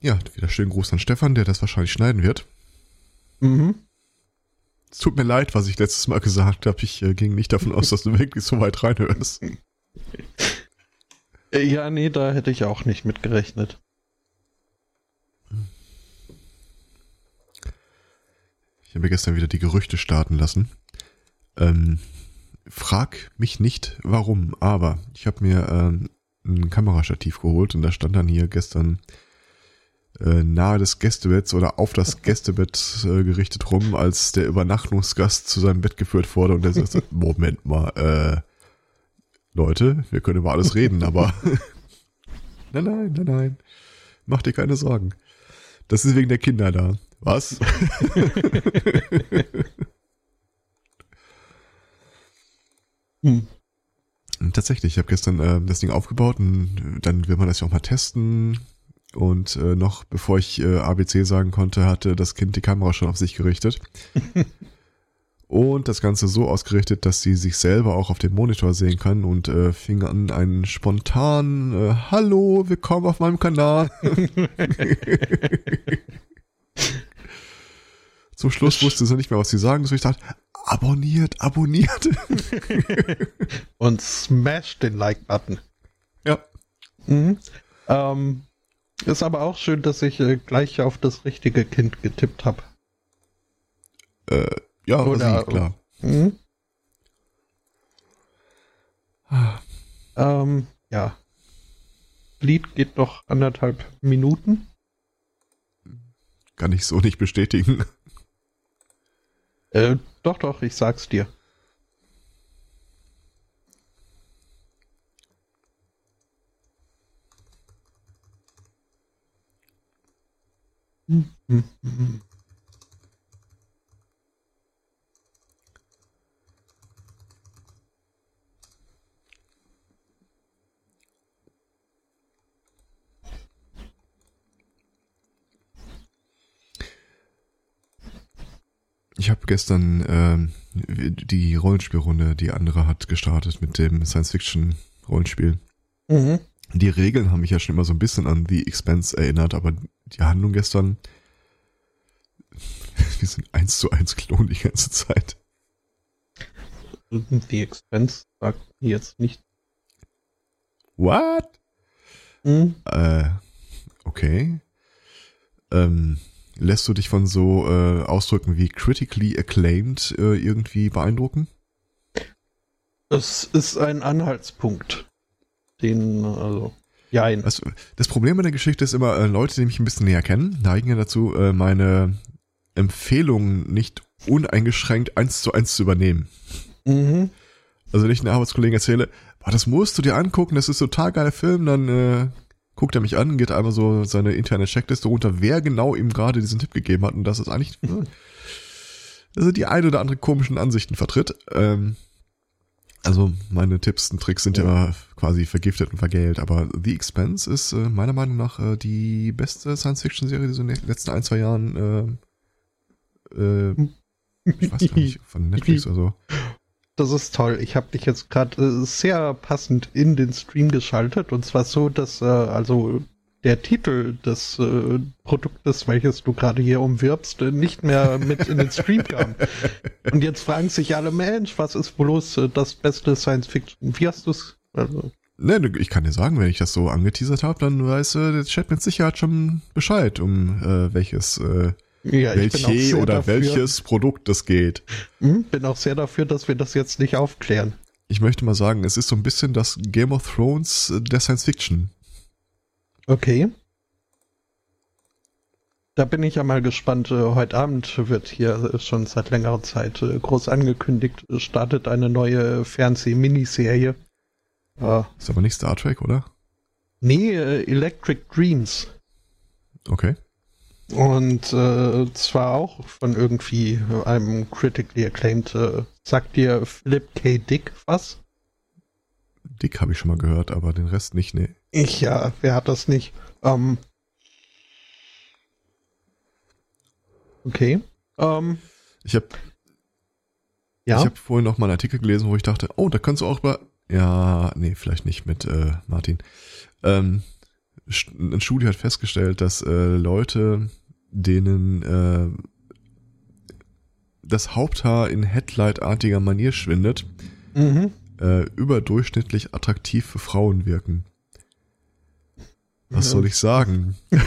Ja, wieder schönen Gruß an Stefan, der das wahrscheinlich schneiden wird. Mhm. Es tut mir leid, was ich letztes Mal gesagt habe. Ich äh, ging nicht davon aus, dass du wirklich so weit reinhörst. Äh, Ja, nee, da hätte ich auch nicht mit gerechnet. Ich habe gestern wieder die Gerüchte starten lassen. Ähm, frag mich nicht, warum, aber ich habe mir ähm, ein Kamerastativ geholt und da stand dann hier gestern äh, nahe des Gästebetts oder auf das Gästebett äh, gerichtet rum, als der Übernachtungsgast zu seinem Bett geführt wurde und der sagte, Moment mal, äh, Leute, wir können über alles reden, aber nein, nein, nein, nein, mach dir keine Sorgen. Das ist wegen der Kinder da. Was? Hm. Tatsächlich, ich habe gestern äh, das Ding aufgebaut und dann will man das ja auch mal testen. Und äh, noch bevor ich äh, ABC sagen konnte, hatte das Kind die Kamera schon auf sich gerichtet. und das Ganze so ausgerichtet, dass sie sich selber auch auf dem Monitor sehen kann und äh, fing an einen spontan äh, Hallo, willkommen auf meinem Kanal. Zum Schluss wusste sie nicht mehr, was sie sagen soll. Ich dachte, abonniert, abonniert. Und smash den Like-Button. ja, Mhm. Ähm, ist aber auch schön, dass ich äh, gleich auf das richtige Kind getippt habe. äh, ja, Oder- sie, klar. Mhm. Ähm, ja. Lied geht noch anderthalb Minuten. Kann ich so nicht bestätigen. Äh, doch, doch, ich sag's dir. Hm, hm, hm. Ich habe gestern ähm, die Rollenspielrunde, die andere hat gestartet mit dem Science-Fiction-Rollenspiel. Mhm. Die Regeln haben mich ja schon immer so ein bisschen an The Expense erinnert, aber die Handlung gestern, wir sind eins zu eins Klon die ganze Zeit. The Expense sagt jetzt nicht. What? Mhm. Äh, okay. Ähm, lässt du dich von so äh, Ausdrücken wie critically acclaimed äh, irgendwie beeindrucken? Es ist ein Anhaltspunkt. Den, also, jein. Also, das Problem bei der Geschichte ist immer, äh, Leute, die mich ein bisschen näher kennen, neigen ja dazu, äh, meine Empfehlungen nicht uneingeschränkt eins zu eins zu übernehmen. Mhm. Also wenn ich einem Arbeitskollegen erzähle, boah, das musst du dir angucken, das ist total geiler Film, dann äh, guckt er mich an, geht einmal so seine interne Checkliste runter, wer genau ihm gerade diesen Tipp gegeben hat und das ist eigentlich, also die eine oder andere komischen Ansichten vertritt. Ähm, also meine Tipps und Tricks sind ja immer quasi vergiftet und vergällt, aber The Expense ist äh, meiner Meinung nach äh, die beste Science-Fiction-Serie, die so in den letzten ein, zwei Jahren äh, äh, ich weiß gar nicht, von Netflix oder so. Das ist toll. Ich habe dich jetzt gerade äh, sehr passend in den Stream geschaltet und zwar so, dass äh, also der Titel des äh, Produktes, welches du gerade hier umwirbst, äh, nicht mehr mit in den Stream kam. Und jetzt fragen sich alle, Mensch, was ist bloß äh, das beste Science Fiction? Wie hast du es? Also, Ne, ne, ich kann dir sagen, wenn ich das so angeteasert habe, dann weiß äh, der Chat mit Sicherheit schon Bescheid, um äh, welches, äh, ja, welche oder dafür, welches Produkt es geht. Hm, bin auch sehr dafür, dass wir das jetzt nicht aufklären. Ich möchte mal sagen, es ist so ein bisschen das Game of Thrones äh, der Science Fiction. Okay. Da bin ich ja mal gespannt. Äh, Heute Abend wird hier äh, schon seit längerer Zeit äh, groß angekündigt, startet eine neue Fernseh-Miniserie. Äh, Ist aber nicht Star Trek, oder? nee, Electric Dreams. Okay. Und äh, zwar auch von irgendwie einem critically acclaimed. Äh, sagt dir Philip K. Dick was? Dick habe ich schon mal gehört, aber den Rest nicht, nee. Ich ja, wer hat das nicht? Ähm, okay. Ähm, Ich habe ja. ich hab vorhin noch mal einen Artikel gelesen, wo ich dachte, oh, da kannst du auch über... Ja, nee, vielleicht nicht mit äh, Martin. Ähm, eine Studie hat festgestellt, dass äh, Leute, denen äh, das Haupthaar in Headlight-artiger Manier schwindet, Mhm. Äh, überdurchschnittlich attraktiv für Frauen wirken. Was Ja. soll ich sagen?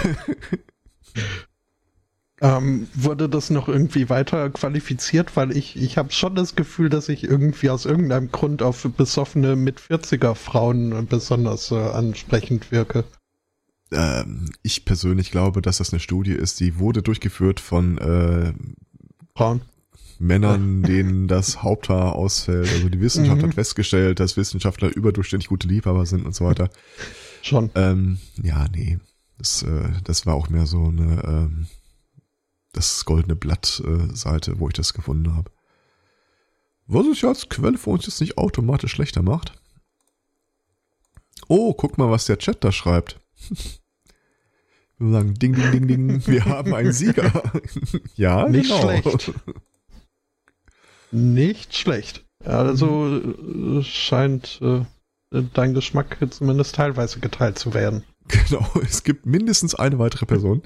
Ähm, wurde das noch irgendwie weiter qualifiziert? Weil ich, ich habe schon das Gefühl, dass ich irgendwie aus irgendeinem Grund auf besoffene mit 40er Frauen besonders äh, ansprechend wirke. Ähm, ich persönlich glaube, dass das eine Studie ist, die wurde durchgeführt von äh, Frauen. Männern, denen das Haupthaar ausfällt. Also die Wissenschaft Mhm. hat festgestellt, dass Wissenschaftler überdurchschnittlich gute Liebhaber sind und so weiter. Schon. Ähm, ja, nee. Das, äh, das war auch mehr so eine ähm, das goldene Blatt-Seite, äh, wo ich das gefunden habe. Was es ja als Quelle für uns jetzt nicht automatisch schlechter macht. Oh, guck mal, was der Chat da schreibt. Wir sagen ding, ding, ding, ding, wir haben einen Sieger. ja, Nicht genau. schlecht. Nicht schlecht. Also äh, scheint äh, dein Geschmack zumindest teilweise geteilt zu werden. Genau, es gibt mindestens eine weitere Person.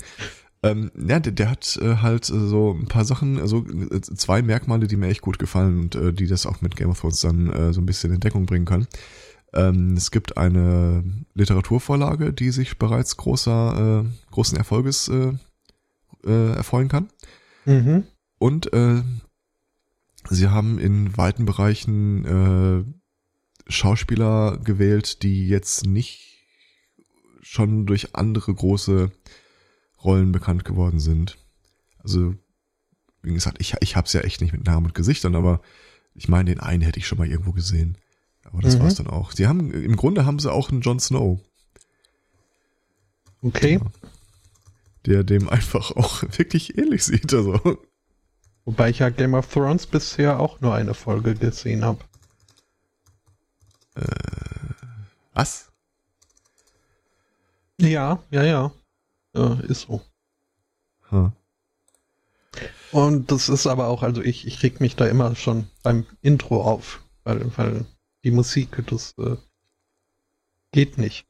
Ähm, ja, der, der hat äh, halt äh, so ein paar Sachen, also äh, zwei Merkmale, die mir echt gut gefallen und äh, die das auch mit Game of Thrones dann äh, so ein bisschen in Deckung bringen können. Ähm, es gibt eine Literaturvorlage, die sich bereits großer, äh, großen Erfolges äh, äh, erfreuen kann. Mhm. Und äh, sie haben in weiten Bereichen äh, Schauspieler gewählt, die jetzt nicht schon durch andere große Rollen bekannt geworden sind. Also, wie gesagt, ich, ich hab's ja echt nicht mit Namen und Gesichtern, aber ich meine, den einen hätte ich schon mal irgendwo gesehen. Aber das Mhm. war's dann auch. Sie haben, im Grunde haben sie auch einen Jon Snow, Okay. der dem einfach auch wirklich ähnlich sieht. Also, Wobei ich ja Game of Thrones bisher auch nur eine Folge gesehen habe. was? Ja, ja, ja. Äh, ist so. Hm. Und das ist aber auch, also ich, ich reg mich da immer schon beim Intro auf, weil, weil die Musik, das äh, geht nicht.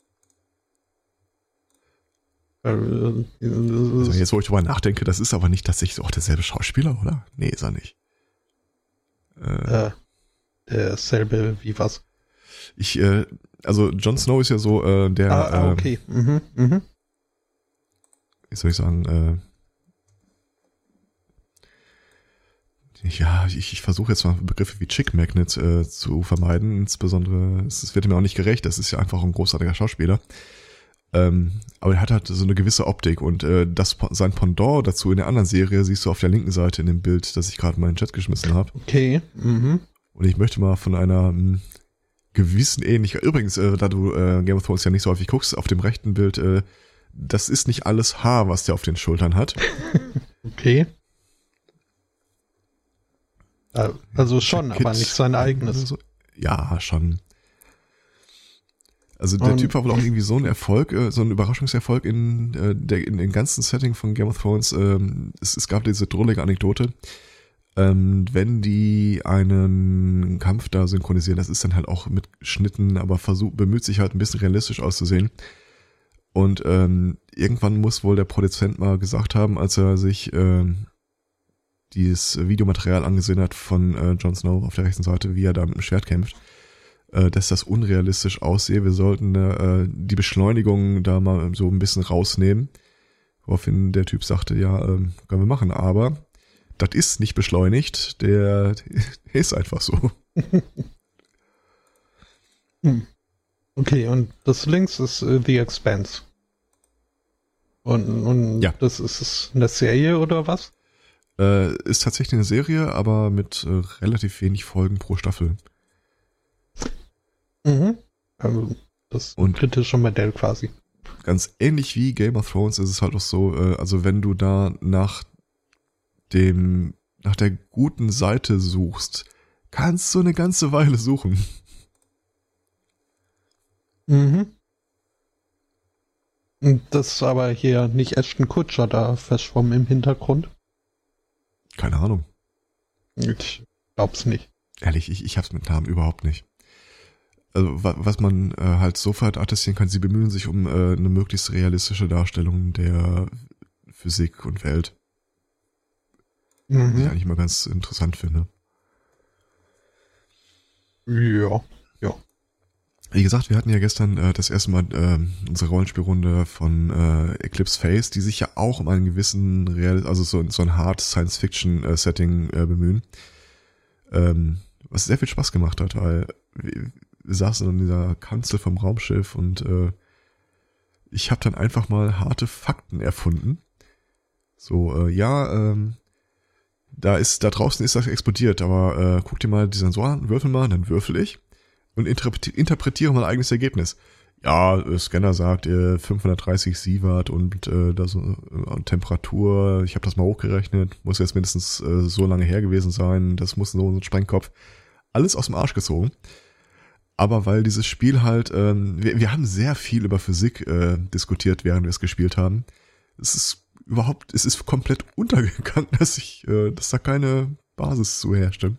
Also jetzt, wo ich drüber nachdenke, das ist aber nicht tatsächlich auch derselbe Schauspieler, oder? Nee, ist er nicht. Äh, äh, derselbe wie was. ich, äh, also Jon Snow ist ja so äh, der, ah, ah, äh, okay. Mhm, mhm. wie soll ich sagen, äh, ja, ich, ich versuche jetzt mal Begriffe wie Chick Magnet äh, zu vermeiden. Insbesondere, es, es wird ihm auch nicht gerecht, das ist ja einfach ein großartiger Schauspieler. Ähm, aber er hat halt so eine gewisse Optik und äh, das sein Pendant dazu in der anderen Serie siehst du auf der linken Seite in dem Bild, das ich gerade mal in den Chat geschmissen habe. Okay. Mhm. Und ich möchte mal von einer mh, gewissen Ähnlichkeit. Übrigens, äh, da du äh, Game of Thrones ja nicht so häufig guckst, auf dem rechten Bild, äh, das ist nicht alles Haar, was der auf den Schultern hat. Okay. Äh, Also schon, aber Kids nicht sein eigenes. Ja, schon. Also der Und- Typ war wohl auch irgendwie so ein Erfolg, äh, so ein Überraschungserfolg in, äh, der, in dem ganzen Setting von Game of Thrones. Ähm, es, es gab diese drollige Anekdote. Ähm, wenn die einen Kampf da synchronisieren, das ist dann halt auch mit Schnitten, aber versucht, bemüht sich halt ein bisschen realistisch auszusehen. Und ähm, irgendwann muss wohl der Produzent mal gesagt haben, als er sich ähm, dieses Videomaterial angesehen hat von äh, Jon Snow auf der rechten Seite, wie er da mit dem Schwert kämpft, äh, dass das unrealistisch aussehe. Wir sollten äh, die Beschleunigung da mal so ein bisschen rausnehmen. Woraufhin der Typ sagte, ja, ähm, können wir machen, aber das ist nicht beschleunigt, der, der ist einfach so. Okay, und das links ist äh, The Expanse. Und, und Ja. das ist es eine Serie oder was? Äh, ist tatsächlich eine Serie, aber mit äh, relativ wenig Folgen pro Staffel. Mhm. Also das Und- kritische Modell quasi. ganz ähnlich wie Game of Thrones ist es halt auch so, äh, also wenn du da nach dem, nach der guten Seite suchst, kannst du eine ganze Weile suchen. Mhm. Das ist aber hier nicht Ashton Kutscher da verschwommen im Hintergrund. Keine Ahnung. Ich glaub's nicht. Ehrlich, ich, ich hab's mit Namen überhaupt nicht. Also was man äh, halt sofort attestieren kann, sie bemühen sich um äh, eine möglichst realistische Darstellung der Physik und Welt. Mhm. Was ich eigentlich mal ganz interessant finde. Ja, ja. Wie gesagt, wir hatten ja gestern äh, das erste Mal äh, unsere Rollenspielrunde von äh, Eclipse Phase, die sich ja auch um einen gewissen Real, also so, so ein Hard Science Fiction äh, Setting äh, bemühen. Ähm, was sehr viel Spaß gemacht hat, weil saßen in dieser Kanzel vom Raumschiff und äh, ich habe dann einfach mal harte Fakten erfunden. So, äh, ja, ähm, da ist, da draußen ist das explodiert, aber äh, guck dir mal die Sensoren an, würfel mal, dann würfel ich und interpretiere, interpretiere mein eigenes Ergebnis. Ja, der Scanner sagt äh, 530 Sievert und äh, das, äh, Temperatur, ich habe das mal hochgerechnet, muss jetzt mindestens äh, so lange her gewesen sein, das muss so ein Sprengkopf. Alles aus dem Arsch gezogen. Aber weil dieses Spiel halt, ähm, wir, wir haben sehr viel über Physik äh, diskutiert, während wir es gespielt haben. Es ist überhaupt, es ist komplett untergegangen, dass ich, äh, dass da keine Basis zu herrschte.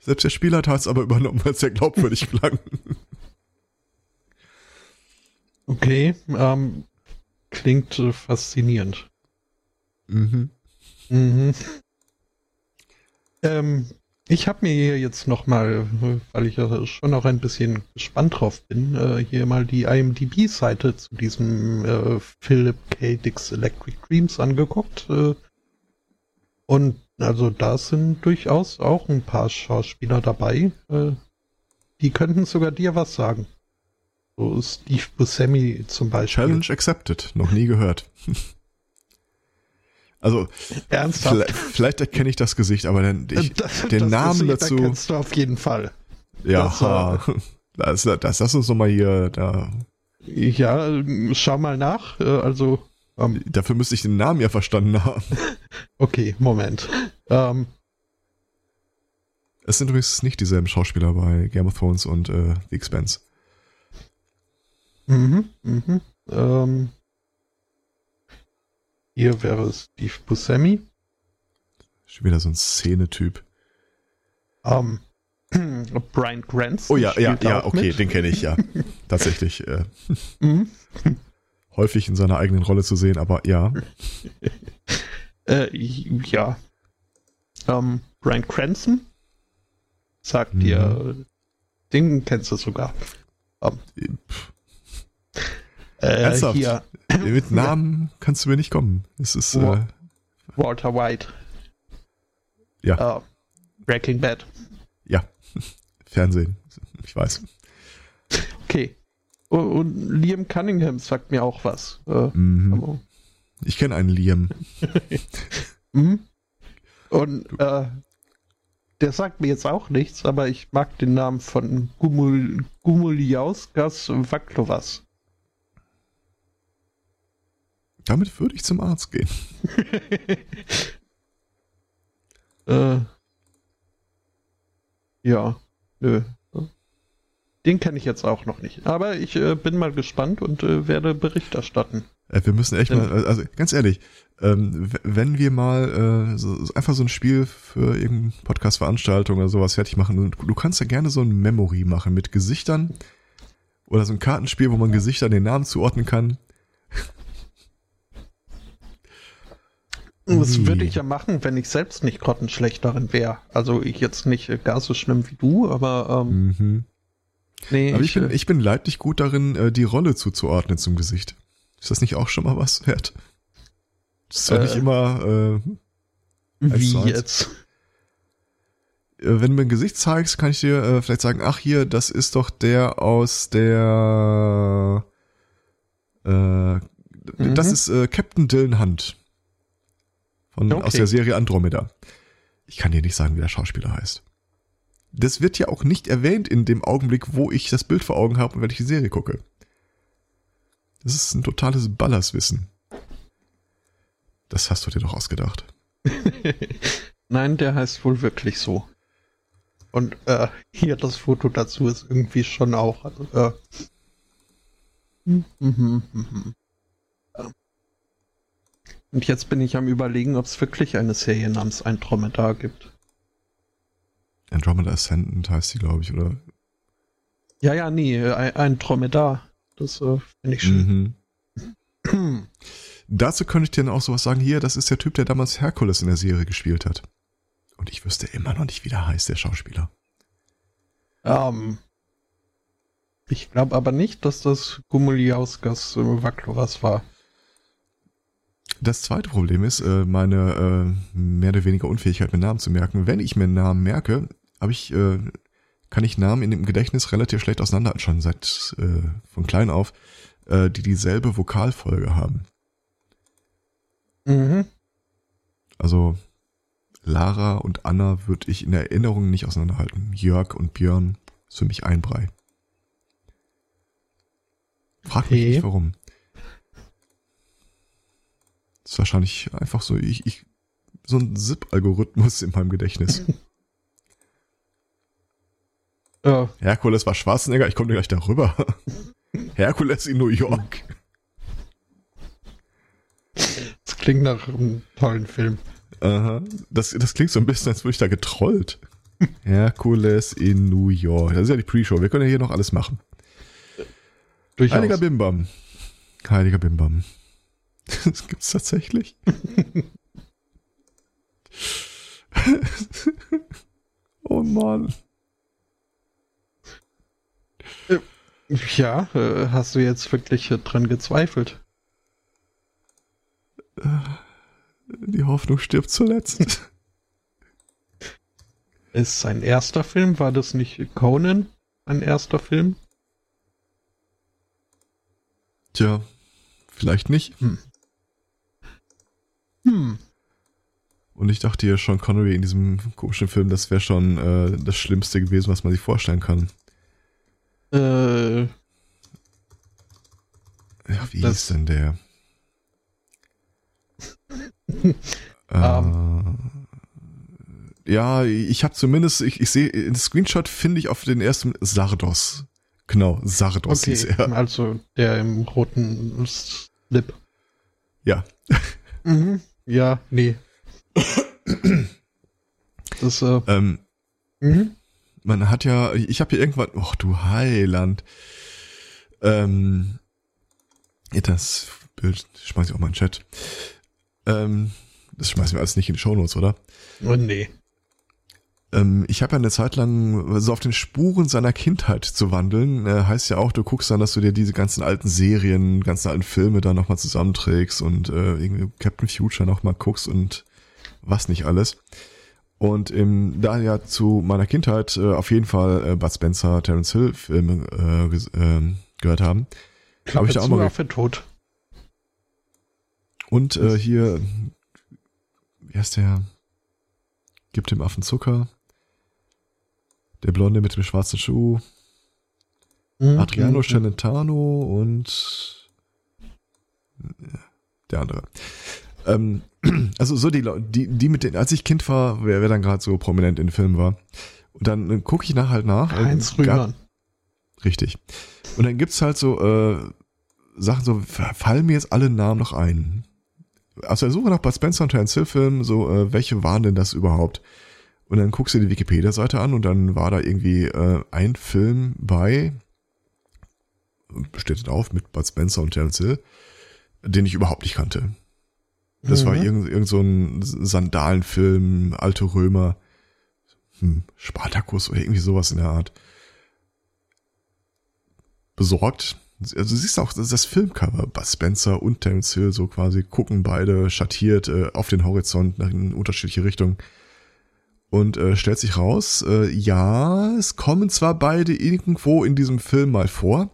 Selbst der Spieler hat es aber übernommen, weil es sehr glaubwürdig klang. Okay, ähm, klingt äh, faszinierend. Mhm. Mhm. Ähm, ich habe mir hier jetzt noch mal, weil ich ja schon noch ein bisschen gespannt drauf bin, äh, hier mal die IMDb-Seite zu diesem äh, Philip K. Dick's Electric Dreams angeguckt. Äh, und also da sind durchaus auch ein paar Schauspieler dabei. Die könnten sogar dir was sagen. So Steve Buscemi zum Beispiel. Challenge accepted. Noch nie gehört. Also Ernsthaft? Vielleicht, erkenne ich das Gesicht, aber den, ich, das, den das Namen Gesicht dazu. erkennst du auf jeden Fall. Ja, das, das, das lass uns noch mal hier da. Ja, schau mal nach. Äh, Also ähm, Dafür müsste ich den Namen ja verstanden haben. okay, Moment. Ähm, Es sind übrigens nicht dieselben Schauspieler bei Game of Thrones und äh, The Expanse. mhm, mhm. Ähm, hier wäre Steve Buscemi. Schon wieder so ein Szenetyp. Ähm, Brian Cranston. Oh ja, ja, ja, okay, mit. den kenne ich ja. Tatsächlich. Äh, Mhm. häufig in seiner eigenen Rolle zu sehen, aber ja. Äh, ja. Ähm, Brian Cranston sagt Mhm. dir, den kennst du sogar. Ähm, Pff, äh, Ernsthaft? hier Mit Namen kannst du mir nicht kommen. Es ist, äh, Wa- Walter White. ja, Äh, Breaking Bad. ja. Fernsehen. Ich weiß. Okay. Und, Liam Cunningham sagt mir auch was. Äh, Mhm. Ich kenne einen Liam. Mhm. Und äh, der sagt mir jetzt auch nichts, aber ich mag den Namen von Gumul, Gumuliauskas Vaklovas. Damit würde ich zum Arzt gehen. äh, ja, nö. Den kenne ich jetzt auch noch nicht. Aber ich äh, bin mal gespannt und äh, werde Bericht erstatten. Äh, Wir müssen echt mal, also ganz ehrlich, ähm, wenn wir mal äh, so, einfach so ein Spiel für irgendeine Podcast-Veranstaltung oder sowas fertig machen, du, du kannst ja gerne so ein Memory machen mit Gesichtern oder so ein Kartenspiel, wo man Gesichtern den Namen zuordnen kann. Das Ui. würde ich ja machen, wenn ich selbst nicht grottenschlecht darin wäre. Also ich jetzt nicht äh, gar so schlimm wie du, aber ähm, Mhm. nee, Aber ich bin, äh, ich bin leidlich gut darin, äh, die Rolle zuzuordnen zum Gesicht. Ist das nicht auch schon mal was wert? Das ist Äh. nicht immer, äh, wie eins. jetzt? wenn du mir ein Gesicht zeigst, kann ich dir äh, vielleicht sagen, ach hier, das ist doch der aus der, äh, das Mhm. ist äh, Captain Dylan Hunt. Von, Okay. Aus der Serie Andromeda. Ich kann dir nicht sagen, wie der Schauspieler heißt. Das wird ja auch nicht erwähnt in dem Augenblick, wo ich das Bild vor Augen habe und wenn ich die Serie gucke. Das ist ein totales Ballerswissen. Das hast du dir doch ausgedacht. Nein, der heißt wohl wirklich so. Und äh, hier das Foto dazu ist irgendwie schon auch. Also, äh, mhm, mhm, mhm. Ja. Und jetzt bin ich am überlegen, ob es wirklich eine Serie namens Andromeda gibt. Andromeda Ascendant heißt sie, glaube ich, oder? Ja, ja, nee, ein, ein Dromedar. Das äh, finde ich schön. Mhm. Dazu könnte ich dir dann auch sowas sagen, hier, das ist der Typ, der damals Herkules in der Serie gespielt hat. Und ich wüsste immer noch nicht, wie der heißt, der Schauspieler. Ähm, ich glaube aber nicht, dass das Gumuliauskas äh, Vakloras war. Das zweite Problem ist, äh, meine äh, mehr oder weniger Unfähigkeit, mir Namen zu merken. Wenn ich mir Namen merke, habe ich, äh, kann ich Namen in dem Gedächtnis relativ schlecht auseinander, schon seit äh, von klein auf, äh, die dieselbe Vokalfolge haben. Mhm. Also Lara und Anna würde ich in Erinnerung nicht auseinanderhalten. Jörg und Björn ist für mich ein Brei. Frag mich Okay. nicht warum. Das ist wahrscheinlich einfach so, ich, ich, so ein ZIP-Algorithmus in meinem Gedächtnis. Äh, Herkules war Schwarzenegger, ich komme gleich darüber. Herkules in New York. das klingt nach einem tollen Film. Aha. Das, das klingt so ein bisschen, als würde ich da getrollt. Herkules in New York. Das ist ja die Pre-Show. Wir können ja hier noch alles machen. Durchaus. Heiliger Bimbam. Heiliger Bimbam. Das gibt's tatsächlich. oh Mann. Ja, äh, hast du jetzt wirklich äh, dran gezweifelt? Die Hoffnung stirbt zuletzt. Ist sein erster Film? War das nicht Conan? Ein erster Film? Tja, vielleicht nicht. Hm. Und ich dachte ja schon, Connery in diesem komischen Film, das wäre schon äh, das Schlimmste gewesen, was man sich vorstellen kann. Äh, Ja, wie Das- hieß denn der? Ähm. äh, ja, ich habe zumindest, ich, ich sehe, in Screenshot finde ich auf den ersten Sardos. Genau, Sardos hieß okay, er. also der im roten Slip. Ja. Mhm. Ja, nee. Das, äh, Ähm, mhm. man hat ja, ich habe hier irgendwann, ach du Heiland, ähm, das Bild schmeiß ich auch mal in den Chat. Ähm, das schmeißen wir alles nicht in die Shownotes, oder? Oh, nee. Ähm, ich habe ja eine Zeit lang so auf den Spuren seiner Kindheit zu wandeln. Äh, heißt ja auch, du guckst dann, dass du dir diese ganzen alten Serien, ganzen alten Filme da nochmal zusammenträgst und äh, irgendwie Captain Future nochmal guckst und was nicht alles. Und ähm, da ja zu meiner Kindheit äh, auf jeden Fall äh, Bud Spencer, Terence Hill Filme äh, ähm, gehört haben. Hab ich da auch mal Affe tot. Und äh, hier, wie heißt der? Gibt dem Affen Zucker. Der Blonde mit dem schwarzen Schuh. Mhm. Adriano Celentano und ja, der andere. Ähm, also so die die, die mit den, als ich Kind war, wer, wer dann gerade so prominent in den Filmen war. Und dann äh, gucke ich nach halt nach. äh, Heinz gab- Rühmann. Richtig. Und dann gibt's halt so äh, Sachen, so fa- fallen mir jetzt alle Namen noch ein. Aus der Suche nach Bud Spencer und Terence Hill Filmen, so äh, welche waren denn das überhaupt? Und dann guckst du die Wikipedia-Seite an und dann war da irgendwie äh, ein Film bei, steht drauf, mit Bud Spencer und Terence Hill, den ich überhaupt nicht kannte. Das war Mhm. irgend, irgend so ein Sandalenfilm, alte Römer, hm, Spartacus oder irgendwie sowas in der Art. Besorgt. Also du siehst auch das, das Filmcover, Bud Spencer und Terence Hill so quasi gucken beide schattiert äh, auf den Horizont nach in unterschiedliche Richtungen. Und äh, stellt sich raus, äh, ja, es kommen zwar beide irgendwo in diesem Film mal vor,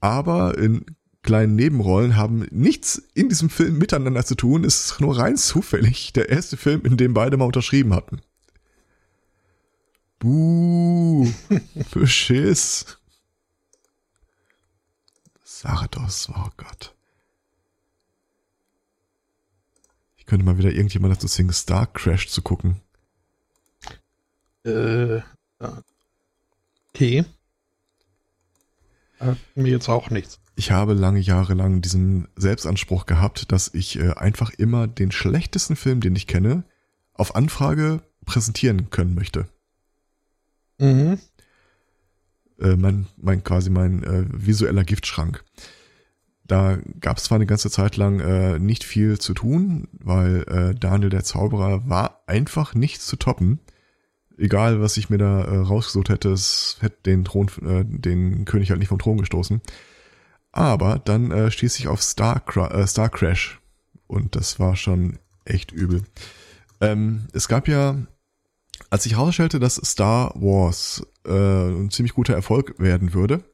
aber in kleinen Nebenrollen haben nichts in diesem Film miteinander zu tun. Es ist nur rein zufällig der erste Film, in dem beide mal unterschrieben hatten. Buh, Beschiss. Sardos, oh Gott. Ich könnte mal wieder irgendjemand dazu singen, Star Crash zu gucken. Äh, okay. Hat mir jetzt auch nichts. Ich habe lange Jahre lang diesen Selbstanspruch gehabt, dass ich äh, einfach immer den schlechtesten Film, den ich kenne, auf Anfrage präsentieren können möchte. Mhm. Äh, äh, mein, mein quasi mein äh, visueller Giftschrank. Da gab es zwar eine ganze Zeit lang äh, nicht viel zu tun, weil äh, Daniel der Zauberer war einfach nicht zu toppen. Egal, was ich mir da äh, rausgesucht hätte, es hätte den Thron, äh, den König halt nicht vom Thron gestoßen. Aber dann äh, stieß ich auf Star, äh, Star Crash und das war schon echt übel. Ähm, es gab ja, als ich herausstellte, dass Star Wars äh, ein ziemlich guter Erfolg werden würde,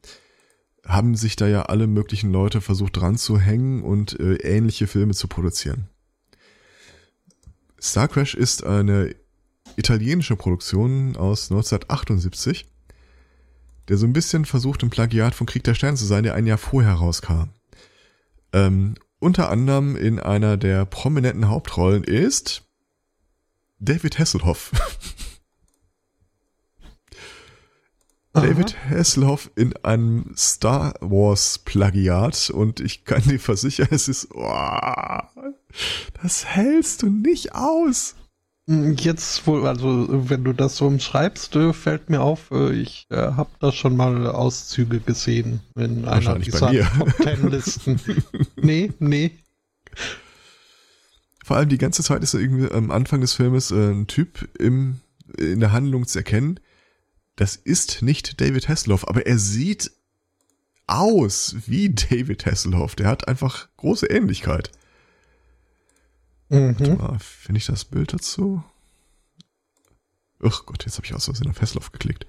haben sich da ja alle möglichen Leute versucht dran zu hängen und äh, ähnliche Filme zu produzieren. Star Crash ist eine italienische Produktion aus 1978, der so ein bisschen versucht, ein Plagiat von Krieg der Sterne zu sein, der ein Jahr vorher rauskam. Ähm, unter anderem in einer der prominenten Hauptrollen ist David Hasselhoff. David Hasselhoff in einem Star Wars Plagiat und ich kann dir versichern, es ist, oh, das hältst du nicht aus. Hm, jetzt wohl, also wenn du das so umschreibst, äh, fällt mir auf, äh, ich äh, habe da schon mal Auszüge gesehen in einer dieser Top Ten Listen. nee, nee. Vor allem die ganze Zeit ist irgendwie am Anfang des Filmes äh, ein Typ im, in der Handlung zu erkennen, das ist nicht David Hasselhoff, aber er sieht aus wie David Hasselhoff. Der hat einfach große Ähnlichkeit. Mhm. Finde ich das Bild dazu? Ach Gott, jetzt habe ich aus Versehen auf Hasselhoff geklickt.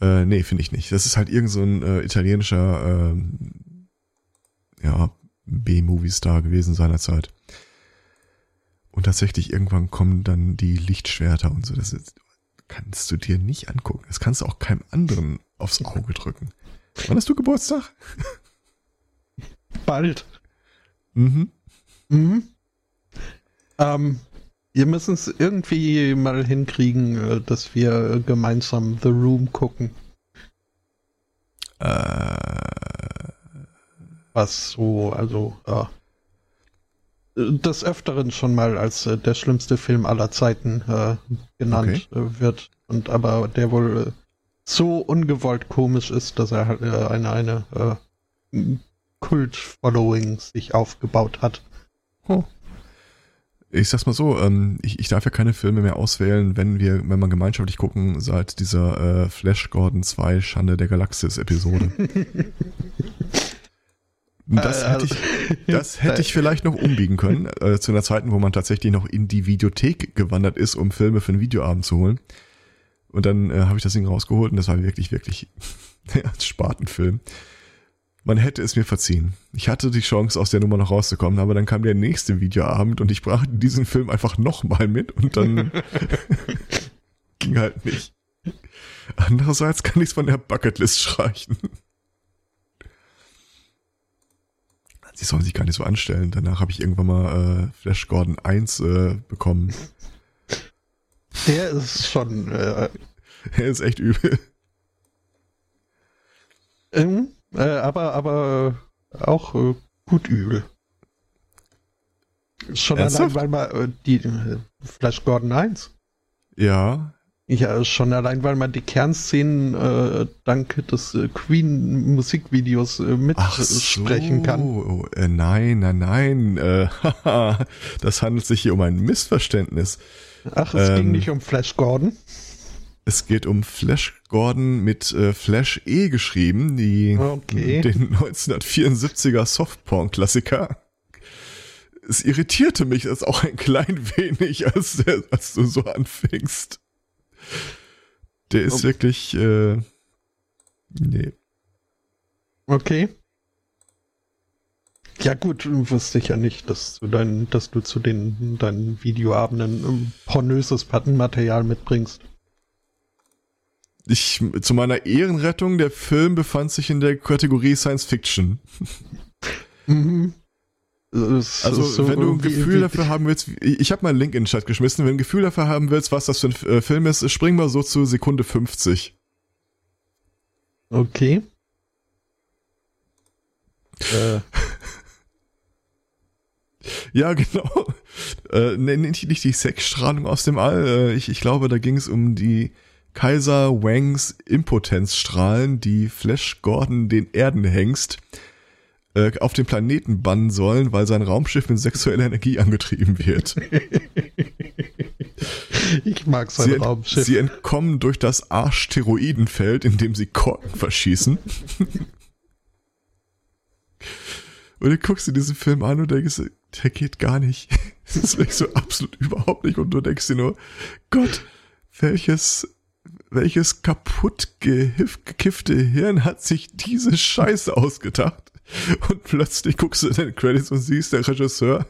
Äh, nee, finde ich nicht. Das ist halt irgend so ein äh, italienischer äh, ja, B-Movie-Star gewesen seinerzeit. Und tatsächlich irgendwann kommen dann die Lichtschwerter und so. Das ist, kannst du dir nicht angucken. Das kannst du auch keinem anderen aufs Auge drücken. Wann hast du Geburtstag? Bald. Mhm. Mhm. Ähm, wir müssen es irgendwie mal hinkriegen, äh, dass wir gemeinsam The Room gucken. Äh. Was so, also, äh, des Öfteren schon mal als äh, der schlimmste Film aller Zeiten äh, genannt okay. äh, wird. Und aber der wohl äh, so ungewollt komisch ist, dass er halt eine, eine Kult-Following sich aufgebaut hat. Oh. Ich sag's mal so, ähm, ich, ich darf ja keine Filme mehr auswählen, wenn wir, wenn man gemeinschaftlich gucken, seit dieser äh, Flash Gordon 2 Schande der Galaxis Episode. Das äh, hätte ich, also, das hätte ich vielleicht noch umbiegen können, äh, zu einer Zeit, wo man tatsächlich noch in die Videothek gewandert ist, um Filme für einen Videoabend zu holen. Und dann äh, habe ich das Ding rausgeholt und das war wirklich, wirklich ein Spatenfilm. Man hätte es mir verziehen. Ich hatte die Chance, aus der Nummer noch rauszukommen, aber dann kam der nächste Videoabend und ich brachte diesen Film einfach nochmal mit und dann ging halt nicht. Andererseits kann ich es von der Bucketlist streichen. Sie sollen sich gar nicht so anstellen. Danach habe ich irgendwann mal äh, Flash Gordon 1 äh, bekommen. Der ist schon. Äh, er ist echt übel. Ähm, äh, aber aber auch äh, gut übel. Schon Ernsthaft? allein, weil man äh, die äh, Flash Gordon 1. Ja, ja, schon allein, weil man die Kernszenen äh, dank des äh, Queen-Musikvideos äh, mitsprechen so. kann. Oh, äh, nein, nein, nein. Äh, das handelt sich hier um ein Missverständnis. Ach, es ähm, ging nicht um Flash Gordon. Es geht um Flash Gordon mit äh, Flash E geschrieben, die okay. den 1974er Softporn-Klassiker. Es irritierte mich das auch ein klein wenig, als, als du so anfingst. Der ist oh. wirklich, äh, nee. Okay. Ja gut, wusste ich ja nicht, dass du dein, dass du zu den deinen Videoabenden ähm, pornöses Plattenmaterial mitbringst. Ich, zu meiner Ehrenrettung, der Film befand sich in der Kategorie Science Fiction. Mhm. Also, so wenn du ein Gefühl dafür haben willst, ich habe mal einen Link in den Chat geschmissen, wenn du ein Gefühl dafür haben willst, was das für ein äh, Film ist, spring mal so zu Sekunde 50. Okay. äh. Ja, genau. Äh, nicht, nicht die Sexstrahlung aus dem All. Äh, ich, ich glaube, da ging es um die Kaiser Wangs Impotenzstrahlen, die Flash Gordon den Erdenhengst äh, auf den Planeten bannen sollen, weil sein Raumschiff mit sexueller Energie angetrieben wird. Ich mag sein Sie, Raumschiff. sie entkommen durch das Asteroidenfeld, in dem sie Korken verschießen. Und du guckst dir diesen Film an und denkst, der geht gar nicht. Das ist wirklich so absolut überhaupt nicht. Und du denkst dir nur, Gott, welches, welches kaputt gekiffte Hirn hat sich diese Scheiße ausgedacht? Und plötzlich guckst du in den Credits und siehst, der Regisseur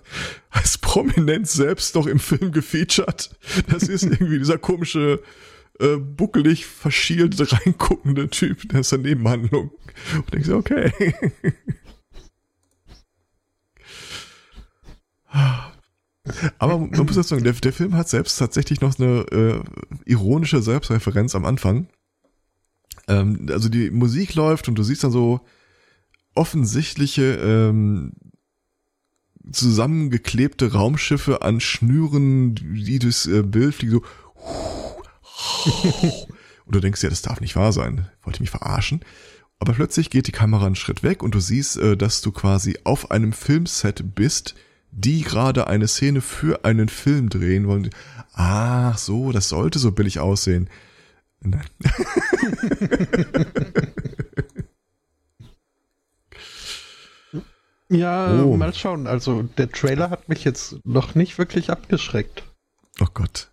als prominent selbst noch im Film gefeatured. Das ist irgendwie dieser komische, äh, buckelig, verschielt reinguckende Typ, der ist eine Nebenhandlung. Und denkst okay. Aber man muss jetzt sagen, der, der Film hat selbst tatsächlich noch eine äh, ironische Selbstreferenz am Anfang. Ähm, also die Musik läuft und du siehst dann so offensichtliche ähm, zusammengeklebte Raumschiffe an Schnüren, die durchs äh, Bild fliegen, so. Und du denkst ja, das darf nicht wahr sein. Wollte mich verarschen. Aber plötzlich geht die Kamera einen Schritt weg und du siehst, äh, dass du quasi auf einem Filmset bist, die gerade eine Szene für einen Film drehen wollen. Ach so, das sollte so billig aussehen. Nein. Ja, Oh. mal schauen. Also der Trailer hat mich jetzt noch nicht wirklich abgeschreckt. Oh Gott.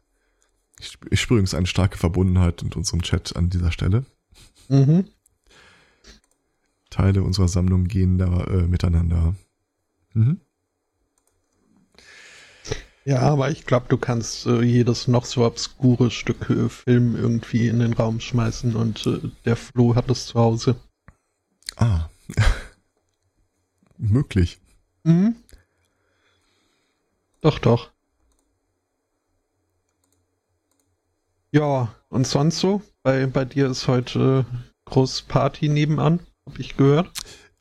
Ich, ich spüre übrigens eine starke Verbundenheit in unserem Chat an dieser Stelle. Mhm. Teile unserer Sammlung gehen da äh, miteinander. Mhm. Ja, aber ich glaube, du kannst äh, jedes noch so obskure Stück äh, Film irgendwie in den Raum schmeißen und äh, der Flo hat es zu Hause. Ah. Möglich. Mhm. Doch, doch. Ja, und sonst so? Bei, bei dir ist heute äh, groß Party nebenan, hab ich gehört.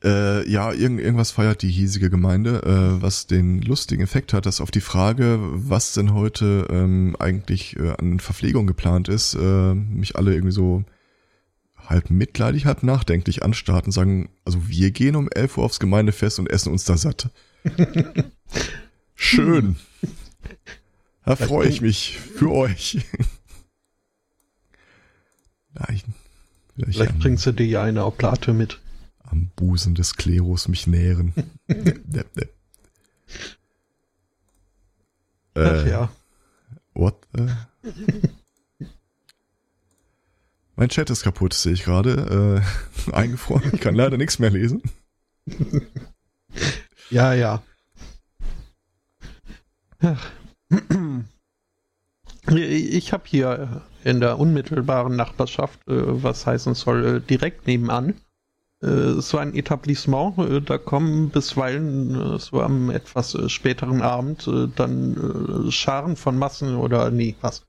Äh, ja, irgend, irgendwas feiert die hiesige Gemeinde, äh, was den lustigen Effekt hat, dass auf die Frage, was denn heute ähm, eigentlich äh, an Verpflegung geplant ist, äh, mich alle irgendwie so halb mitleidig, halb nachdenklich anstarten und sagen, also wir gehen um 11 Uhr aufs Gemeindefest und essen uns da satt. Schön. Da freue ich mich für euch. Ich, vielleicht Vielleicht bringst du dir ja eine Oblate mit. Am Busen des Klerus mich nähren. Depp. Ach Äh, ja. What the? Mein Chat ist kaputt, sehe ich gerade. Äh, eingefroren. Ich kann leider nichts mehr lesen. Ja, ja. Ich habe hier in der unmittelbaren Nachbarschaft, äh, was heißen soll, äh, direkt nebenan, äh, so ein Etablissement. Äh, da kommen bisweilen äh, so am etwas späteren Abend dann Scharen von Massen oder nee, was?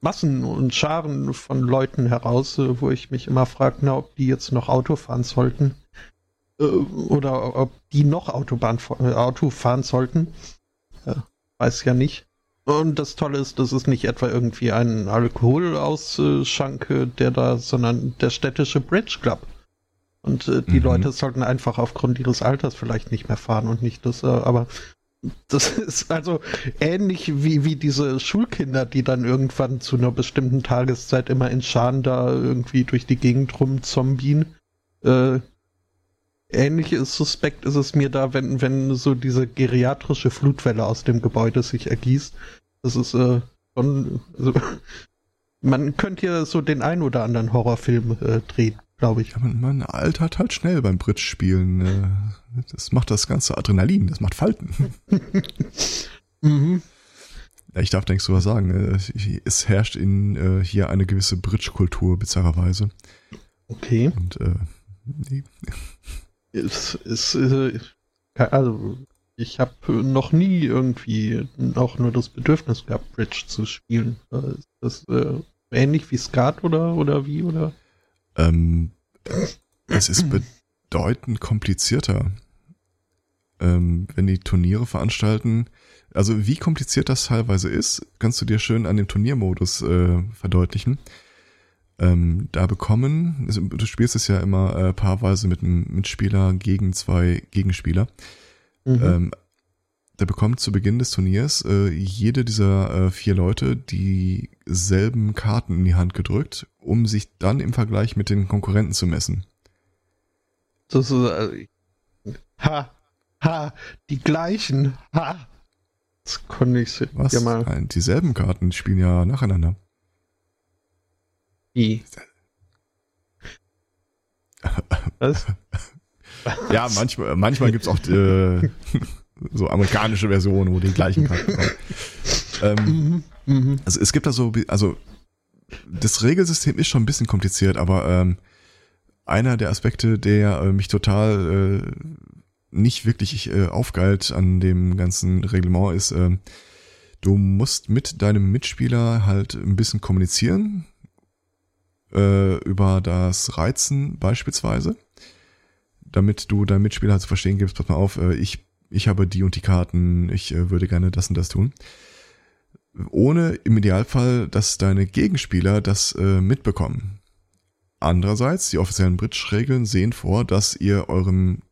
Massen und Scharen von Leuten heraus, wo ich mich immer frage, na, ob die jetzt noch Auto fahren sollten oder ob die noch Autobahn Auto fahren sollten. Weiß ja nicht. Und das Tolle ist, das ist nicht etwa irgendwie ein Alkoholausschank, der da, sondern der städtische Bridge Club. Und äh, die Mhm. Leute sollten einfach aufgrund ihres Alters vielleicht nicht mehr fahren und nicht das, äh, aber das ist also ähnlich wie, wie diese Schulkinder, die dann irgendwann zu einer bestimmten Tageszeit immer in Scharen da irgendwie durch die Gegend rumzombien. Äh, ähnlich ist suspekt ist es mir da, wenn, wenn so diese geriatrische Flutwelle aus dem Gebäude sich ergießt. Das ist äh, schon, also, man könnte ja so den ein oder anderen Horrorfilm äh, drehen, glaube ich. Ja, man, man altert halt schnell beim Bridge-Spielen. Äh, das macht das ganze Adrenalin, das macht Falten. Mhm. Ja, ich darf nichts drüber sagen. Äh, Es herrscht in äh, hier eine gewisse Bridge-Kultur, bizarrerweise. Okay. Und äh, nee. Es ist, äh, also, ich habe noch nie irgendwie auch nur das Bedürfnis gehabt, Bridge zu spielen. Äh, Ist das äh, ähnlich wie Skat oder, oder wie, oder? Ähm, es ist bedeutend komplizierter. Ähm, wenn die Turniere veranstalten, also wie kompliziert das teilweise ist, kannst du dir schön an dem Turniermodus äh, verdeutlichen. Ähm, da bekommen, also du spielst es ja immer äh, paarweise mit einem Mitspieler gegen zwei Gegenspieler. Mhm. Ähm, da bekommt zu Beginn des Turniers äh, jede dieser äh, vier Leute dieselben Karten in die Hand gedrückt, um sich dann im Vergleich mit den Konkurrenten zu messen. Das ist, äh, ha, ha, die gleichen, ha. Das konnte ich Was? ja mal. Nein, dieselben Karten spielen ja nacheinander. Wie? Was? ja, manchmal, manchmal gibt's auch äh, so amerikanische Versionen, wo die gleichen Karten kommen. ähm, mhm, mhm. Also es gibt da so, also das Regelsystem ist schon ein bisschen kompliziert, aber ähm, einer der Aspekte, der äh, mich total äh, nicht wirklich äh, aufgeilt an dem ganzen Reglement ist, äh, du musst mit deinem Mitspieler halt ein bisschen kommunizieren äh, über das Reizen beispielsweise, damit du deinem Mitspieler halt zu verstehen gibst, pass mal auf, äh, ich ich habe die und die Karten, ich äh, würde gerne das und das tun. Ohne im Idealfall, dass deine Gegenspieler das äh, mitbekommen. Andererseits, die offiziellen Bridge-Regeln sehen vor, dass ihr eurem,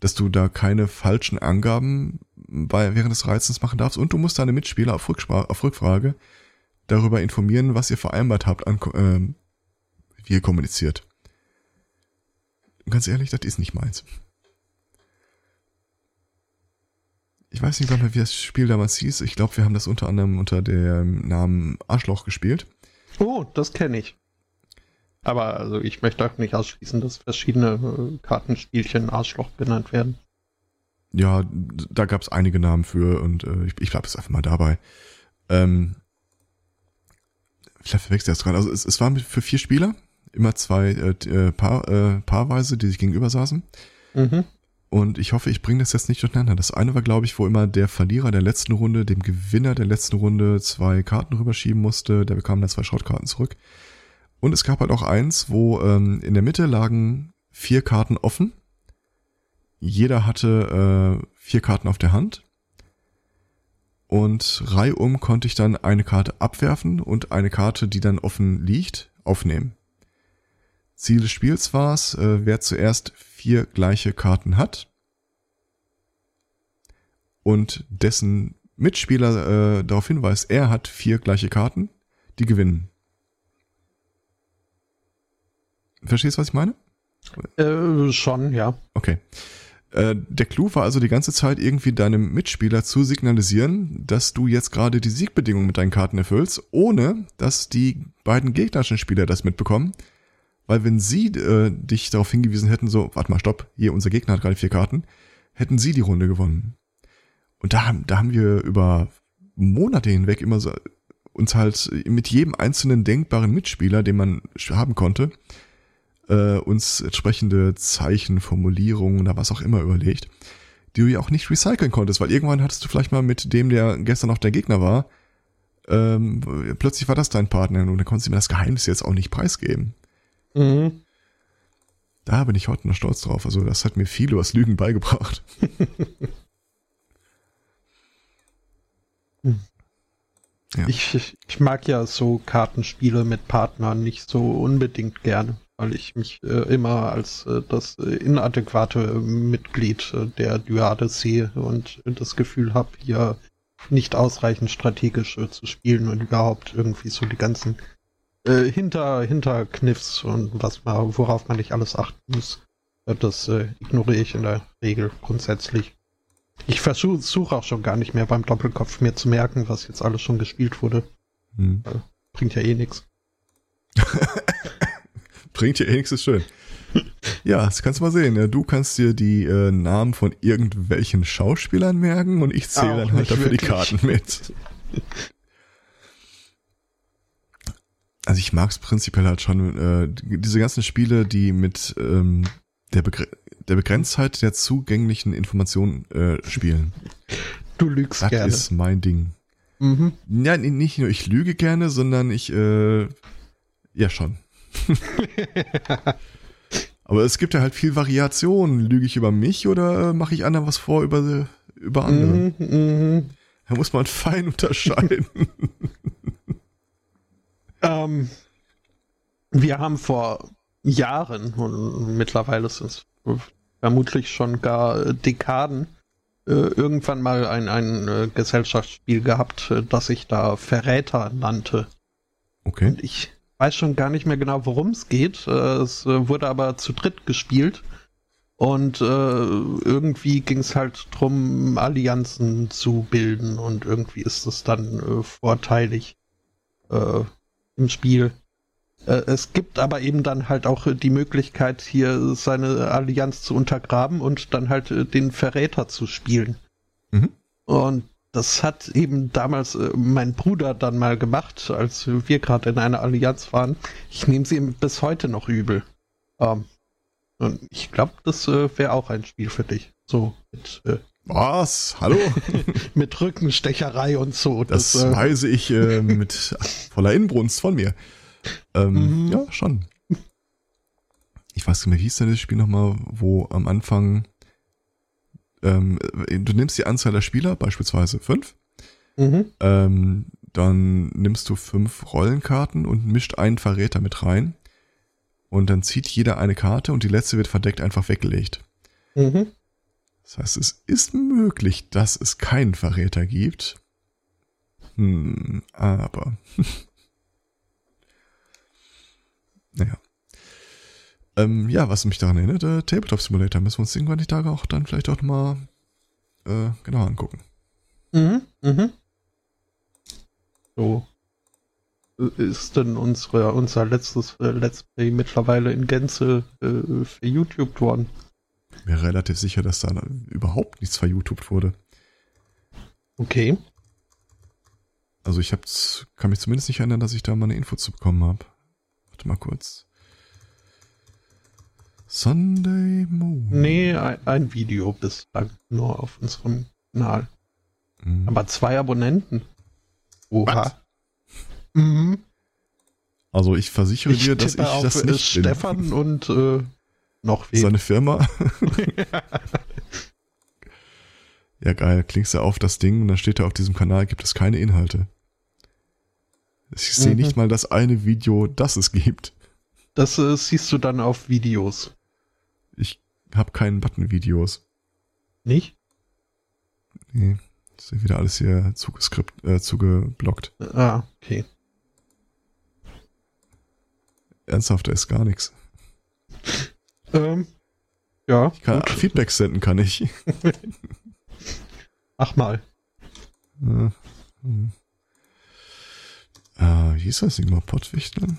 dass du da keine falschen Angaben bei, während des Reizens machen darfst und du musst deine Mitspieler auf, auf Rückfrage darüber informieren, was ihr vereinbart habt, an, äh, wie ihr kommuniziert. ganz ehrlich, das ist nicht meins. Ich weiß nicht mehr, wie das Spiel damals hieß. Ich glaube, wir haben das unter anderem unter dem Namen Arschloch gespielt. Oh, das kenne ich. Aber also ich möchte auch nicht ausschließen, dass verschiedene äh, Kartenspielchen Arschloch genannt werden. Ja, da gab es einige Namen für und äh, ich, ich bleibe jetzt einfach mal dabei. Ähm, vielleicht verwechselt das gerade. Also es, es waren für vier Spieler, immer zwei äh, äh, Paar, äh, paarweise, die sich gegenüber saßen. Mhm. Und ich hoffe, ich bringe das jetzt nicht durcheinander. Das eine war, glaube ich, wo immer der Verlierer der letzten Runde dem Gewinner der letzten Runde zwei Karten rüberschieben musste. Der bekam dann zwei Schrottkarten zurück. Und es gab halt auch eins, wo ähm, in der Mitte lagen vier Karten offen. Jeder hatte äh, vier Karten auf der Hand. Und reihum konnte ich dann eine Karte abwerfen und eine Karte, die dann offen liegt, aufnehmen. Ziel des Spiels war es, äh, wer zuerst vier gleiche Karten hat und dessen Mitspieler äh, darauf hinweist, er hat vier gleiche Karten, die gewinnen. Verstehst du, was ich meine? Äh, schon, ja. Okay. Äh, der Clou war also die ganze Zeit irgendwie deinem Mitspieler zu signalisieren, dass du jetzt gerade die Siegbedingungen mit deinen Karten erfüllst, ohne dass die beiden gegnerischen Spieler das mitbekommen, weil wenn sie äh, dich darauf hingewiesen hätten, so, warte mal, stopp, hier, unser Gegner hat gerade vier Karten, hätten sie die Runde gewonnen. Und da, da haben wir über Monate hinweg immer so uns halt mit jedem einzelnen denkbaren Mitspieler, den man haben konnte, äh, uns entsprechende Zeichen, Formulierungen oder was auch immer überlegt, die du ja auch nicht recyceln konntest, weil irgendwann hattest du vielleicht mal mit dem, der gestern noch der Gegner war, ähm, plötzlich war das dein Partner und dann konntest du mir das Geheimnis jetzt auch nicht preisgeben. Mhm. Da bin ich heute noch stolz drauf. Also das hat mir viel über das Lügen beigebracht. ja. ich, ich mag ja so Kartenspiele mit Partnern nicht so unbedingt gerne, weil ich mich äh, immer als äh, das inadäquate Mitglied äh, der Dyade sehe und das Gefühl habe, hier nicht ausreichend strategisch äh, zu spielen und überhaupt irgendwie so die ganzen äh, hinter, hinter Kniffs und was man, worauf man nicht alles achten muss. Das äh, ignoriere ich in der Regel grundsätzlich. Ich versuche auch schon gar nicht mehr beim Doppelkopf mir zu merken, was jetzt alles schon gespielt wurde. Hm. Bringt ja eh nichts. Bringt ja eh nichts, ist schön. Ja, das kannst du mal sehen. Du kannst dir die äh, Namen von irgendwelchen Schauspielern merken und ich zähle dann halt dafür wirklich. die Karten mit. also ich mag es prinzipiell halt schon, äh, diese ganzen Spiele, die mit ähm, der, Begr der Begrenztheit der zugänglichen Informationen äh, spielen. Du lügst das gerne. Das ist mein Ding. Mhm. Ja, nicht nur ich lüge gerne, sondern ich, äh, ja schon. Aber es gibt ja halt viel Variation. Lüge ich über mich oder mache ich anderen was vor über, über andere? Mhm, mh. Da muss man fein unterscheiden. Ähm, wir haben vor Jahren, und mittlerweile sind es vermutlich schon gar Dekaden, äh, irgendwann mal ein, ein äh, Gesellschaftsspiel gehabt, äh, das sich da Verräter nannte. Okay. Und ich weiß schon gar nicht mehr genau, worum es geht. Es wurde aber zu dritt gespielt. Und äh, irgendwie ging es halt drum, Allianzen zu bilden und irgendwie ist es dann äh, vorteilig äh, im Spiel. Äh, es gibt aber eben dann halt auch die Möglichkeit, hier seine Allianz zu untergraben und dann halt äh, den Verräter zu spielen. Mhm. Und das hat eben damals äh, mein Bruder dann mal gemacht, als wir gerade in einer Allianz waren. Ich nehme sie ihm bis heute noch übel. Ähm, und ich glaube, das wäre auch ein Spiel für dich. So mit. Äh, Was? Hallo? mit Rückenstecherei und so. Das, das äh, weise ich äh, mit voller Inbrunst von mir. Ähm, mhm. Ja, schon. Ich weiß nicht mehr, wie hieß denn das Spiel nochmal, wo am Anfang ähm, du nimmst die Anzahl der Spieler, beispielsweise fünf. Mhm. Ähm, dann nimmst du fünf Rollenkarten und mischt einen Verräter mit rein. Und dann zieht jeder eine Karte und die letzte wird verdeckt einfach weggelegt. Mhm. Das heißt, es ist möglich, dass es keinen Verräter gibt. Hm, aber. naja. Ähm, ja, was mich daran erinnert, äh, Tabletop Simulator, müssen wir uns irgendwann die Tage auch dann vielleicht auch mal äh, genauer angucken. Mhm, mhm. So ist denn unsere, unser letztes äh, Let's Play mittlerweile in Gänze äh, verYouTubed worden? Mir relativ sicher, dass da überhaupt nichts verYouTubed wurde. Okay. Also ich hab's, kann mich zumindest nicht erinnern, dass ich da mal eine Info zu bekommen habe. Warte mal kurz. Sunday Moon. Nee, ein, ein Video bislang nur auf unserem Kanal. Mhm. Aber zwei Abonnenten. Oha. Mhm. Also ich versichere ich dir, dass ich das nicht Stefan bin. und äh, noch wen. Seine Firma. ja geil, klingst du auf das Ding und dann steht da auf diesem Kanal gibt es keine Inhalte. Ich sehe mhm. nicht mal das eine Video, das es gibt. Das äh, siehst du dann auf Videos. Ich habe keinen Button Videos. Nicht? Nee, das ist wieder alles hier zugeskript, äh, zugeblockt. Ah, okay. Ernsthaft, da ist gar nichts. Ähm, ja. Ich kann, Feedback senden kann ich. Ach mal. Äh, hm. äh, wie hieß das Ding mal? Pottwichteln?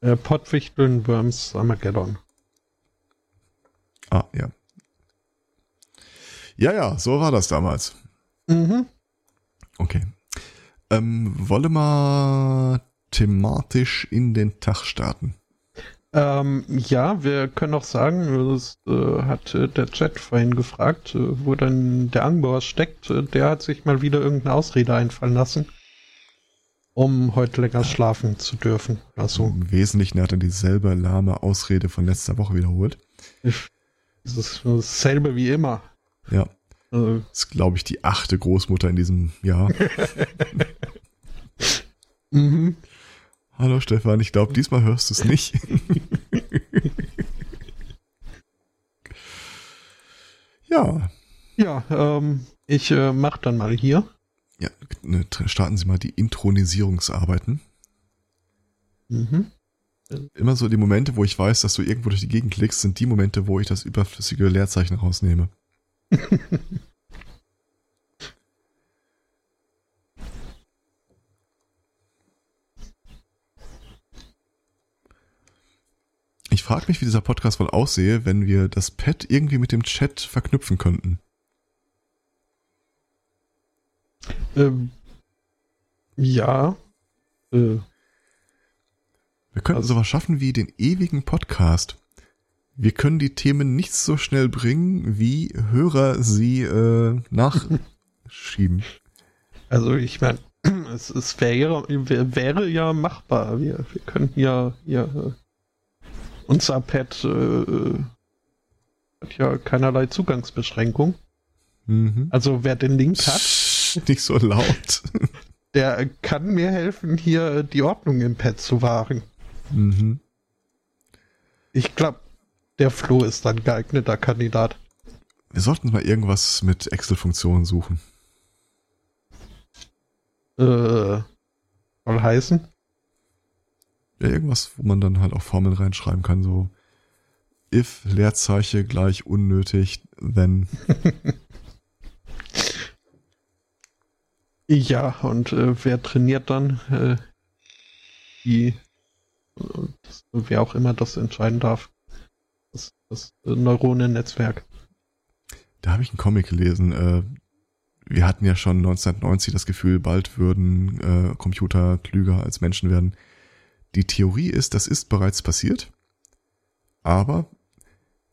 Äh, Pottwichteln Worms Armageddon. Ah, ja. Ja, ja, so war das damals. Mhm. Okay. Ähm, wolle mal thematisch in den Tag starten? Ähm, ja, wir können auch sagen, das äh, hat äh, der Chat vorhin gefragt, äh, wo dann der Angbauer steckt. Äh, der hat sich mal wieder irgendeine Ausrede einfallen lassen, um heute länger schlafen zu dürfen. Also. Im Wesentlichen hat er dieselbe lahme Ausrede von letzter Woche wiederholt. Das ist dasselbe wie immer. Ja. Also. Das ist, glaube ich, die achte Großmutter in diesem Jahr. mhm. Hallo Stefan, ich glaube, diesmal hörst du es nicht. ja. Ja, ähm, ich äh, mach dann mal hier. Ja, ne, starten Sie mal die Intronisierungsarbeiten. Mhm. Immer so die Momente, wo ich weiß, dass du irgendwo durch die Gegend klickst, sind die Momente, wo ich das überflüssige Leerzeichen rausnehme. frage mich, wie dieser Podcast wohl aussehe, wenn wir das Pad irgendwie mit dem Chat verknüpfen könnten. Ähm, ja. Äh, wir könnten also, sowas schaffen wie den ewigen Podcast. Wir können die Themen nicht so schnell bringen, wie Hörer sie äh, nachschieben. Also ich meine, es, es wäre, wäre ja machbar. Wir, wir könnten ja, ja unser Pad äh, hat ja keinerlei Zugangsbeschränkung. Mhm. Also wer den Link hat. Nicht so laut. Der kann mir helfen, hier die Ordnung im Pad zu wahren. Mhm. Ich glaube, der Flo ist ein geeigneter Kandidat. Wir sollten mal irgendwas mit Excel-Funktionen suchen. Äh, soll heißen? Ja, irgendwas, wo man dann halt auch Formeln reinschreiben kann, so if Leerzeichen gleich unnötig, then. ja, und äh, wer trainiert dann äh, die, das, wer auch immer das entscheiden darf, das, das Neuronennetzwerk. Da habe ich einen Comic gelesen. Äh, wir hatten ja schon 1990 das Gefühl, bald würden äh, Computer klüger als Menschen werden. Die Theorie ist, das ist bereits passiert, aber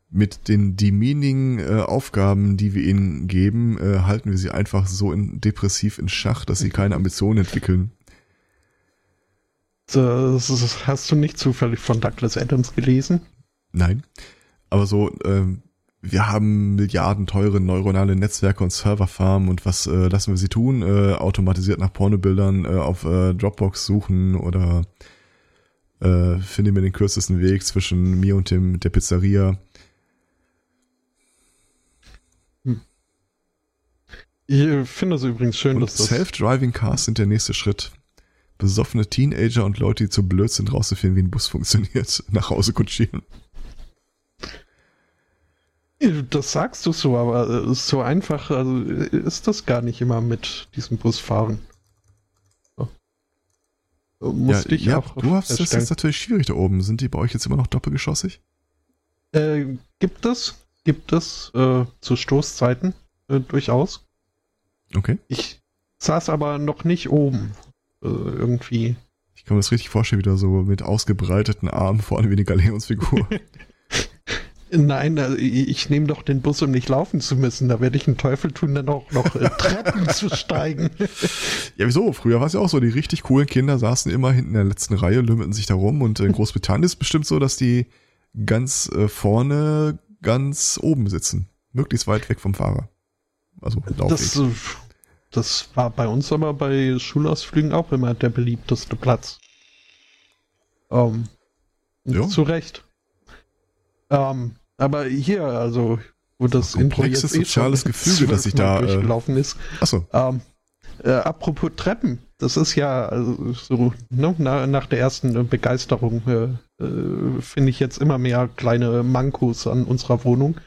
mit den demeaning äh, Aufgaben, die wir ihnen geben, äh, halten wir sie einfach so in, depressiv in Schach, dass sie keine Ambitionen entwickeln. Das, hast du nicht zufällig von Douglas Adams gelesen? Nein, aber so, ähm, wir haben Milliarden teure neuronale Netzwerke und Serverfarmen und was äh, lassen wir sie tun? Äh, automatisiert nach Pornobildern äh, auf äh, Dropbox suchen oder äh, finde mir den kürzesten Weg zwischen mir und dem der Pizzeria. Hm. Ich finde es übrigens schön, und dass das Self-Driving Cars sind der nächste Schritt. Besoffene Teenager und Leute, die zu blöd sind, rauszufinden, wie ein Bus funktioniert, nach Hause kutschieren. Das sagst du so, aber so einfach also ist das gar nicht immer mit diesem Busfahren. Musste ja, ich ja, auch. Du hast es jetzt natürlich schwierig da oben. Sind die bei euch jetzt immer noch doppelgeschossig? Äh, gibt es, gibt es äh, zu Stoßzeiten äh, durchaus. Okay. Ich saß aber noch nicht oben. Äh, irgendwie. Ich kann mir das richtig vorstellen, wieder so mit ausgebreiteten Armen vorne wie eine Galeonsfigur. Nein, also ich nehme doch den Bus, um nicht laufen zu müssen. Da werde ich einen Teufel tun, dann auch noch äh, Treppen zu steigen. Ja, wieso? Früher war es ja auch so, die richtig coolen Kinder saßen immer hinten in der letzten Reihe, lümmelten sich da rum. Und in Großbritannien ist es bestimmt so, dass die ganz äh, vorne, ganz oben sitzen. Möglichst weit weg vom Fahrer. Also Laufweg. Das, äh, das war bei uns aber bei Schulausflügen auch immer der beliebteste Platz. Ähm, Zu Recht. Ähm, aber hier, also, wo das, das Intro jetzt eh soziales Gefüge, das sich da äh, durchgelaufen ist. Achso. Ähm, äh, apropos Treppen, das ist ja also, so ne, na, nach der ersten Begeisterung äh, äh, finde ich jetzt immer mehr kleine Mankos an unserer Wohnung,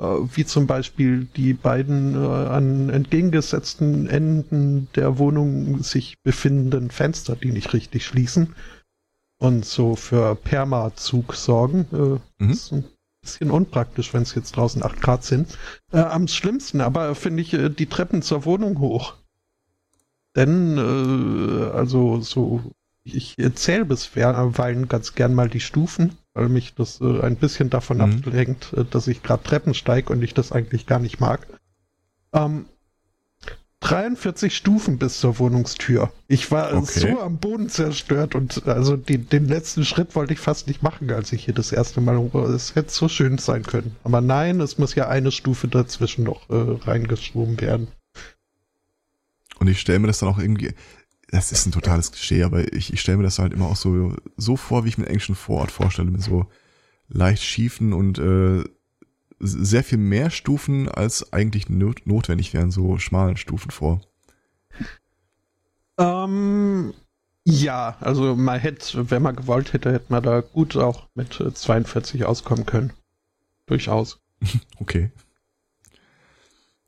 äh, wie zum Beispiel die beiden an entgegengesetzten Enden der Wohnung sich befindenden Fenster, die nicht richtig schließen und so für Permazug sorgen. Mhm. Bisschen unpraktisch, wenn es jetzt draußen 8 Grad sind. Äh, am schlimmsten aber finde ich äh, die Treppen zur Wohnung hoch. Denn, äh, also so, ich zähle bisweilen ganz gern mal die Stufen, weil mich das äh, ein bisschen davon mhm. ablenkt, äh, dass ich gerade Treppen steige und ich das eigentlich gar nicht mag. Ähm, 43 Stufen bis zur Wohnungstür. Ich war okay. so am Boden zerstört und also die, den letzten Schritt wollte ich fast nicht machen, als ich hier das erste Mal. Es hätte so schön sein können. Aber nein, es muss ja eine Stufe dazwischen noch äh, reingeschoben werden. Und ich stelle mir das dann auch irgendwie, das ist ein totales Klischee, aber ich, ich stelle mir das halt immer auch so, so vor, wie ich mir einen englischen Vorort vorstelle, mit so leicht schiefen und äh, sehr viel mehr Stufen, als eigentlich not notwendig wären, so schmalen Stufen vor. Ähm, ja, also man hätte, wenn man gewollt hätte, hätte man da gut auch mit 42 auskommen können. Durchaus. okay.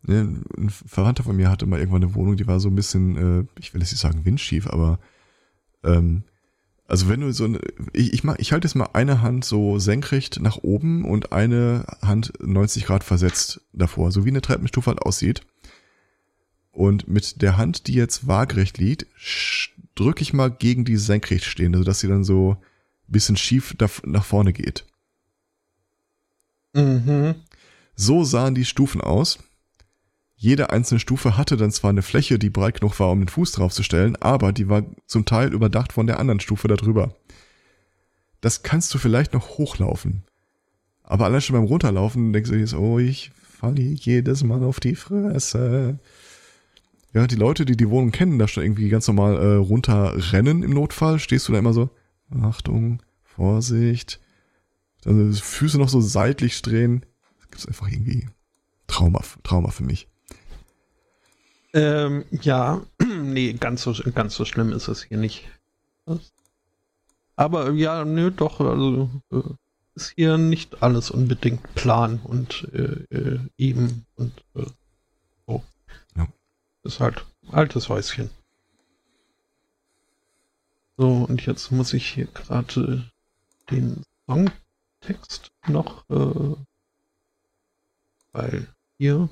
Ein Verwandter von mir hatte mal irgendwann eine Wohnung, die war so ein bisschen, äh, ich will jetzt nicht sagen windschief, aber ähm, also wenn du so eine, ich, ich, mach, ich halte jetzt mal eine Hand so senkrecht nach oben und eine Hand 90 Grad versetzt davor, so wie eine Treppenstufe halt aussieht. Und mit der Hand, die jetzt waagerecht liegt, drücke ich mal gegen die senkrecht stehende, sodass sie dann so ein bisschen schief nach vorne geht. Mhm. So sahen die Stufen aus. Jede einzelne Stufe hatte dann zwar eine Fläche, die breit genug war, um den Fuß draufzustellen, aber die war zum Teil überdacht von der anderen Stufe darüber. Das kannst du vielleicht noch hochlaufen. Aber allein schon beim Runterlaufen denkst du jetzt, oh, ich falle jedes Mal auf die Fresse. Ja, die Leute, die die Wohnung kennen, da schon irgendwie ganz normal äh, runterrennen im Notfall, stehst du da immer so, Achtung, Vorsicht. Also Füße noch so seitlich drehen. Das gibt's einfach irgendwie Trauma, Trauma für mich. Ähm, ja, nee, ganz so, ganz so schlimm ist es hier nicht. Aber ja, nö, doch, also äh, ist hier nicht alles unbedingt plan und äh, äh, eben und äh, so. Ja. Ist halt altes Häuschen. So, und jetzt muss ich hier gerade den Songtext noch, äh, weil hier